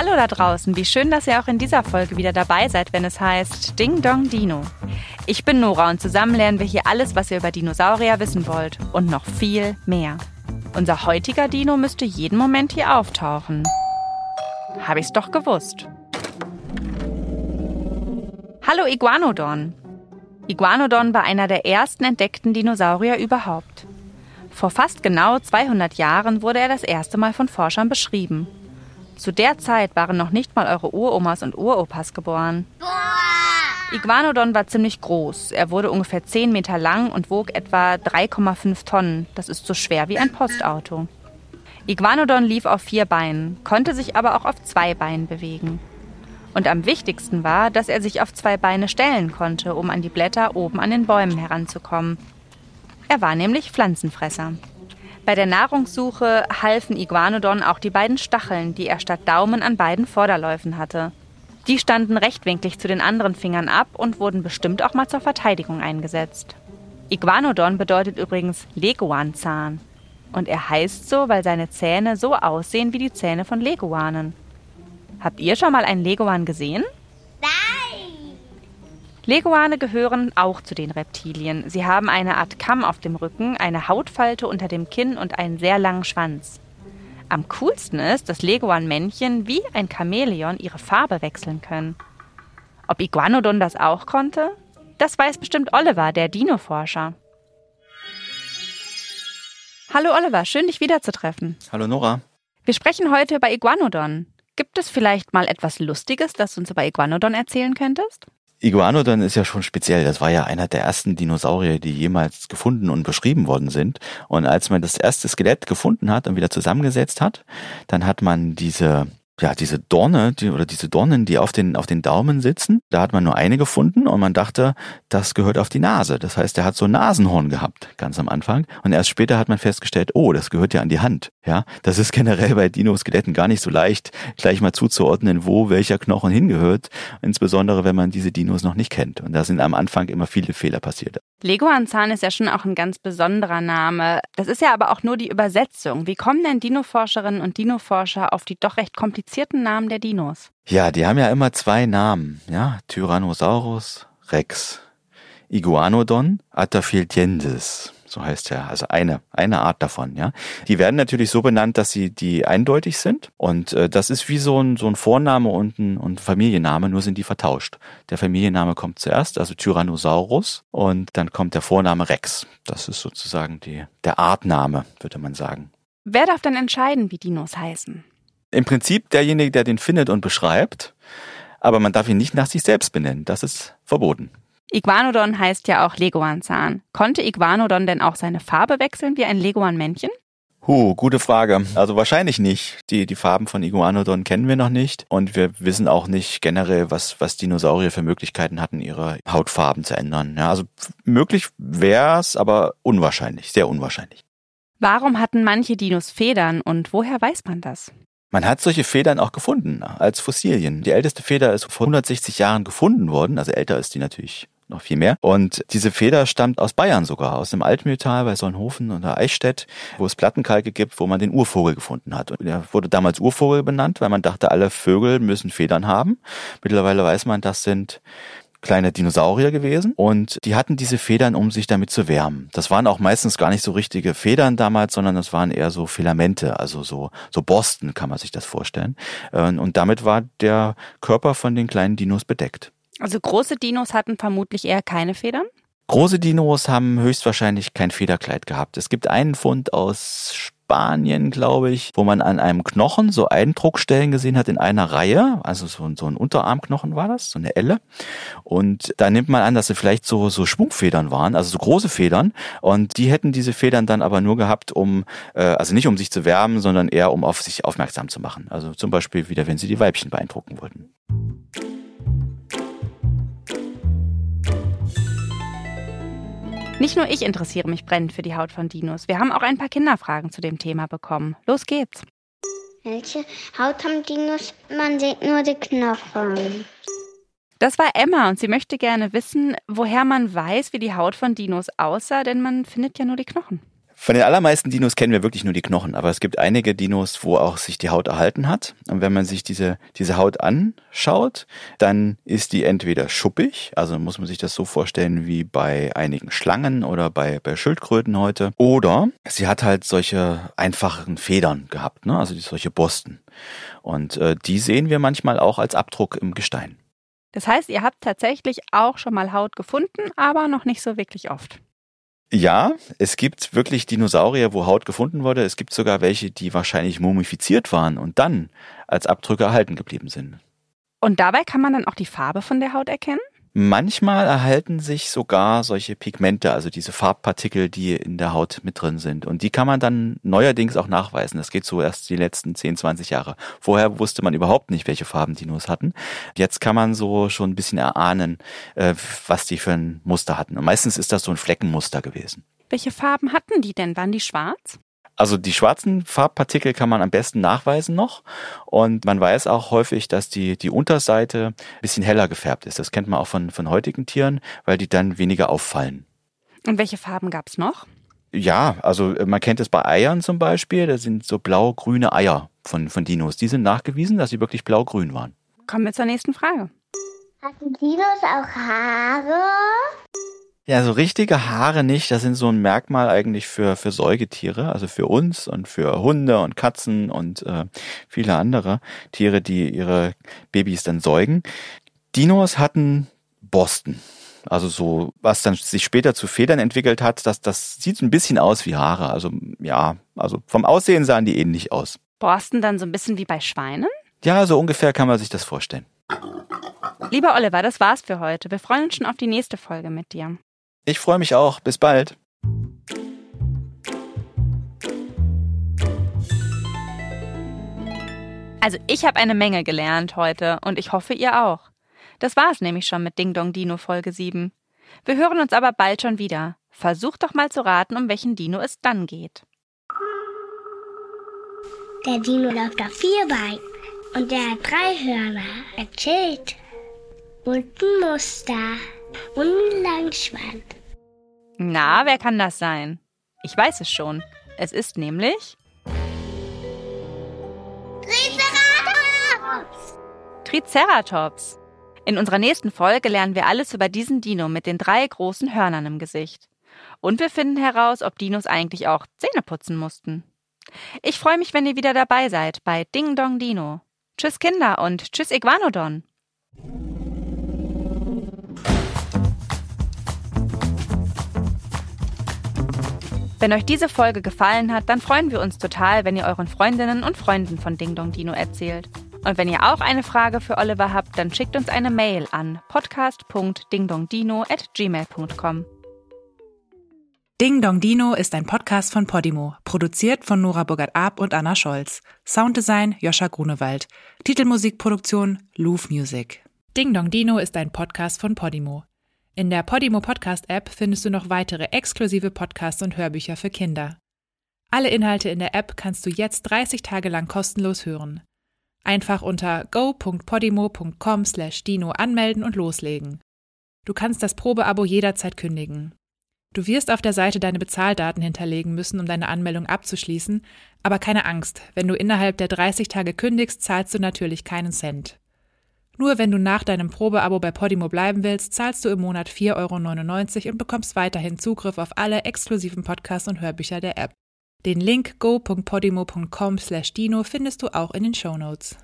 Hallo da draußen, wie schön, dass ihr auch in dieser Folge wieder dabei seid, wenn es heißt Ding Dong Dino. Ich bin Nora und zusammen lernen wir hier alles, was ihr über Dinosaurier wissen wollt und noch viel mehr. Unser heutiger Dino müsste jeden Moment hier auftauchen. Habe ich's doch gewusst. Hallo Iguanodon. Iguanodon war einer der ersten entdeckten Dinosaurier überhaupt. Vor fast genau 200 Jahren wurde er das erste Mal von Forschern beschrieben. Zu der Zeit waren noch nicht mal eure Uromas und Uropas geboren. Iguanodon war ziemlich groß. Er wurde ungefähr 10 Meter lang und wog etwa 3,5 Tonnen. Das ist so schwer wie ein Postauto. Iguanodon lief auf vier Beinen, konnte sich aber auch auf zwei Beinen bewegen. Und am wichtigsten war, dass er sich auf zwei Beine stellen konnte, um an die Blätter oben an den Bäumen heranzukommen. Er war nämlich Pflanzenfresser. Bei der Nahrungssuche halfen Iguanodon auch die beiden Stacheln, die er statt Daumen an beiden Vorderläufen hatte. Die standen rechtwinklig zu den anderen Fingern ab und wurden bestimmt auch mal zur Verteidigung eingesetzt. Iguanodon bedeutet übrigens Leguanzahn. Und er heißt so, weil seine Zähne so aussehen wie die Zähne von Leguanen. Habt ihr schon mal einen Leguan gesehen? Leguane gehören auch zu den Reptilien. Sie haben eine Art Kamm auf dem Rücken, eine Hautfalte unter dem Kinn und einen sehr langen Schwanz. Am coolsten ist, dass Leguan-Männchen wie ein Chamäleon ihre Farbe wechseln können. Ob Iguanodon das auch konnte? Das weiß bestimmt Oliver, der Dino-Forscher. Hallo Oliver, schön dich wiederzutreffen. Hallo Nora. Wir sprechen heute über Iguanodon. Gibt es vielleicht mal etwas Lustiges, das du uns über Iguanodon erzählen könntest? Iguanodon ist ja schon speziell. Das war ja einer der ersten Dinosaurier, die jemals gefunden und beschrieben worden sind. Und als man das erste Skelett gefunden hat und wieder zusammengesetzt hat, dann hat man diese ja, diese Dorne, die, oder diese Dornen, die auf den, auf den Daumen sitzen, da hat man nur eine gefunden und man dachte, das gehört auf die Nase. Das heißt, er hat so ein Nasenhorn gehabt, ganz am Anfang. Und erst später hat man festgestellt, oh, das gehört ja an die Hand. Ja, das ist generell bei Dinoskeletten gar nicht so leicht, gleich mal zuzuordnen, wo welcher Knochen hingehört. Insbesondere, wenn man diese Dinos noch nicht kennt. Und da sind am Anfang immer viele Fehler passiert. Leguanzahn ist ja schon auch ein ganz besonderer Name. Das ist ja aber auch nur die Übersetzung. Wie kommen denn Dinoforscherinnen und Dinoforscher auf die doch recht komplizierten Namen der Dinos? Ja, die haben ja immer zwei Namen, ja, Tyrannosaurus Rex, Iguanodon Ataphytiensis, so heißt er, also eine eine Art davon, ja. Die werden natürlich so benannt, dass sie die eindeutig sind und äh, das ist wie so ein so ein Vorname und ein, und Familienname, nur sind die vertauscht. Der Familienname kommt zuerst, also Tyrannosaurus und dann kommt der Vorname Rex. Das ist sozusagen die der Artname, würde man sagen. Wer darf denn entscheiden, wie Dinos heißen? Im Prinzip derjenige, der den findet und beschreibt, aber man darf ihn nicht nach sich selbst benennen. Das ist verboten. Iguanodon heißt ja auch Leguanzahn. Konnte Iguanodon denn auch seine Farbe wechseln wie ein Leguan-Männchen? Huh, gute Frage. Also wahrscheinlich nicht. Die, die Farben von Iguanodon kennen wir noch nicht. Und wir wissen auch nicht generell, was, was Dinosaurier für Möglichkeiten hatten, ihre Hautfarben zu ändern. Ja, also möglich wäre es, aber unwahrscheinlich, sehr unwahrscheinlich. Warum hatten manche Dinos Federn und woher weiß man das? Man hat solche Federn auch gefunden als Fossilien. Die älteste Feder ist vor 160 Jahren gefunden worden, also älter ist die natürlich noch viel mehr. Und diese Feder stammt aus Bayern sogar, aus dem Altmühltal bei Solnhofen oder Eichstätt, wo es Plattenkalke gibt, wo man den Urvogel gefunden hat. Und er wurde damals Urvogel benannt, weil man dachte, alle Vögel müssen Federn haben. Mittlerweile weiß man, das sind kleine Dinosaurier gewesen und die hatten diese Federn, um sich damit zu wärmen. Das waren auch meistens gar nicht so richtige Federn damals, sondern das waren eher so Filamente, also so, so Borsten kann man sich das vorstellen. Äh, und damit war der Körper von den kleinen Dinos bedeckt. Also große Dinos hatten vermutlich eher keine Federn? Große Dinos haben höchstwahrscheinlich kein Federkleid gehabt. Es gibt einen Fund aus Spanien, glaube ich, wo man an einem Knochen so Eindruckstellen gesehen hat in einer Reihe. Also so, so ein Unterarmknochen war das, so eine Elle. Und da nimmt man an, dass sie vielleicht so, so Schwungfedern waren, also so große Federn. Und die hätten diese Federn dann aber nur gehabt, um, äh, also nicht um sich zu wärmen, sondern eher um auf sich aufmerksam zu machen. Also zum Beispiel wieder, wenn sie die Weibchen beeindrucken wollten. Nicht nur ich interessiere mich brennend für die Haut von Dinos. Wir haben auch ein paar Kinderfragen zu dem Thema bekommen. Los geht's. Welche Haut haben Dinos? Man sieht nur die Knochen. Das war Emma und sie möchte gerne wissen, woher man weiß, wie die Haut von Dinos aussah, denn man findet ja nur die Knochen. Von den allermeisten Dinos kennen wir wirklich nur die Knochen, aber es gibt einige Dinos, wo auch sich die Haut erhalten hat. Und wenn man sich diese, diese Haut anschaut, dann ist die entweder schuppig, also muss man sich das so vorstellen wie bei einigen Schlangen oder bei, bei Schildkröten heute, oder sie hat halt solche einfachen Federn gehabt, ne? also solche Borsten. Und äh, die sehen wir manchmal auch als Abdruck im Gestein. Das heißt, ihr habt tatsächlich auch schon mal Haut gefunden, aber noch nicht so wirklich oft. Ja, es gibt wirklich Dinosaurier, wo Haut gefunden wurde. Es gibt sogar welche, die wahrscheinlich mumifiziert waren und dann als Abdrücke erhalten geblieben sind. Und dabei kann man dann auch die Farbe von der Haut erkennen? Manchmal erhalten sich sogar solche Pigmente, also diese Farbpartikel, die in der Haut mit drin sind. Und die kann man dann neuerdings auch nachweisen. Das geht so erst die letzten 10, 20 Jahre. Vorher wusste man überhaupt nicht, welche Farben Dinos hatten. Jetzt kann man so schon ein bisschen erahnen, äh, was die für ein Muster hatten. Und meistens ist das so ein Fleckenmuster gewesen. Welche Farben hatten die denn? Waren die schwarz? Also die schwarzen Farbpartikel kann man am besten nachweisen noch. Und man weiß auch häufig, dass die, die Unterseite ein bisschen heller gefärbt ist. Das kennt man auch von, von heutigen Tieren, weil die dann weniger auffallen. Und welche Farben gab es noch? Ja, also man kennt es bei Eiern zum Beispiel. Da sind so blau-grüne Eier von, von Dinos. Die sind nachgewiesen, dass sie wirklich blau-grün waren. Kommen wir zur nächsten Frage. Hatten Dinos auch Haare? Ja, so richtige Haare nicht. Das sind so ein Merkmal eigentlich für, für Säugetiere, also für uns und für Hunde und Katzen und äh, viele andere Tiere, die ihre Babys dann säugen. Dinos hatten Borsten. Also so, was dann sich später zu Federn entwickelt hat, das, das sieht ein bisschen aus wie Haare. Also ja, also vom Aussehen sahen die ähnlich aus. Borsten dann so ein bisschen wie bei Schweinen? Ja, so ungefähr kann man sich das vorstellen. Lieber Oliver, das war's für heute. Wir freuen uns schon auf die nächste Folge mit dir. Ich freue mich auch. Bis bald. Also ich habe eine Menge gelernt heute und ich hoffe ihr auch. Das war's nämlich schon mit Ding Dong Dino Folge 7. Wir hören uns aber bald schon wieder. Versucht doch mal zu raten, um welchen Dino es dann geht. Der Dino läuft auf vier Beinen und der hat drei Hörner. Er chillt. Und ein Muster. Und einen langen Schwanz. Na, wer kann das sein? Ich weiß es schon. Es ist nämlich Triceratops! Triceratops. In unserer nächsten Folge lernen wir alles über diesen Dino mit den drei großen Hörnern im Gesicht. Und wir finden heraus, ob Dinos eigentlich auch Zähne putzen mussten. Ich freue mich, wenn ihr wieder dabei seid bei Ding Dong Dino. Tschüss Kinder und tschüss Iguanodon. Wenn euch diese Folge gefallen hat, dann freuen wir uns total, wenn ihr euren Freundinnen und Freunden von Ding Dong Dino erzählt. Und wenn ihr auch eine Frage für Oliver habt, dann schickt uns eine Mail an podcast.dingdongdino@gmail.com. Ding Dong Dino ist ein Podcast von Podimo, produziert von Nora Burgert-Ab und Anna Scholz. Sounddesign Joscha Grunewald. Titelmusikproduktion Louvre Music. Ding Dong Dino ist ein Podcast von Podimo. In der Podimo Podcast App findest du noch weitere exklusive Podcasts und Hörbücher für Kinder. Alle Inhalte in der App kannst du jetzt 30 Tage lang kostenlos hören. Einfach unter go.podimo.com/dino anmelden und loslegen. Du kannst das Probeabo jederzeit kündigen. Du wirst auf der Seite deine Bezahldaten hinterlegen müssen, um deine Anmeldung abzuschließen, aber keine Angst, wenn du innerhalb der 30 Tage kündigst, zahlst du natürlich keinen Cent. Nur wenn du nach deinem Probeabo bei Podimo bleiben willst, zahlst du im Monat 4,99 Euro und bekommst weiterhin Zugriff auf alle exklusiven Podcasts und Hörbücher der App. Den Link go.podimo.com/dino findest du auch in den Show Notes.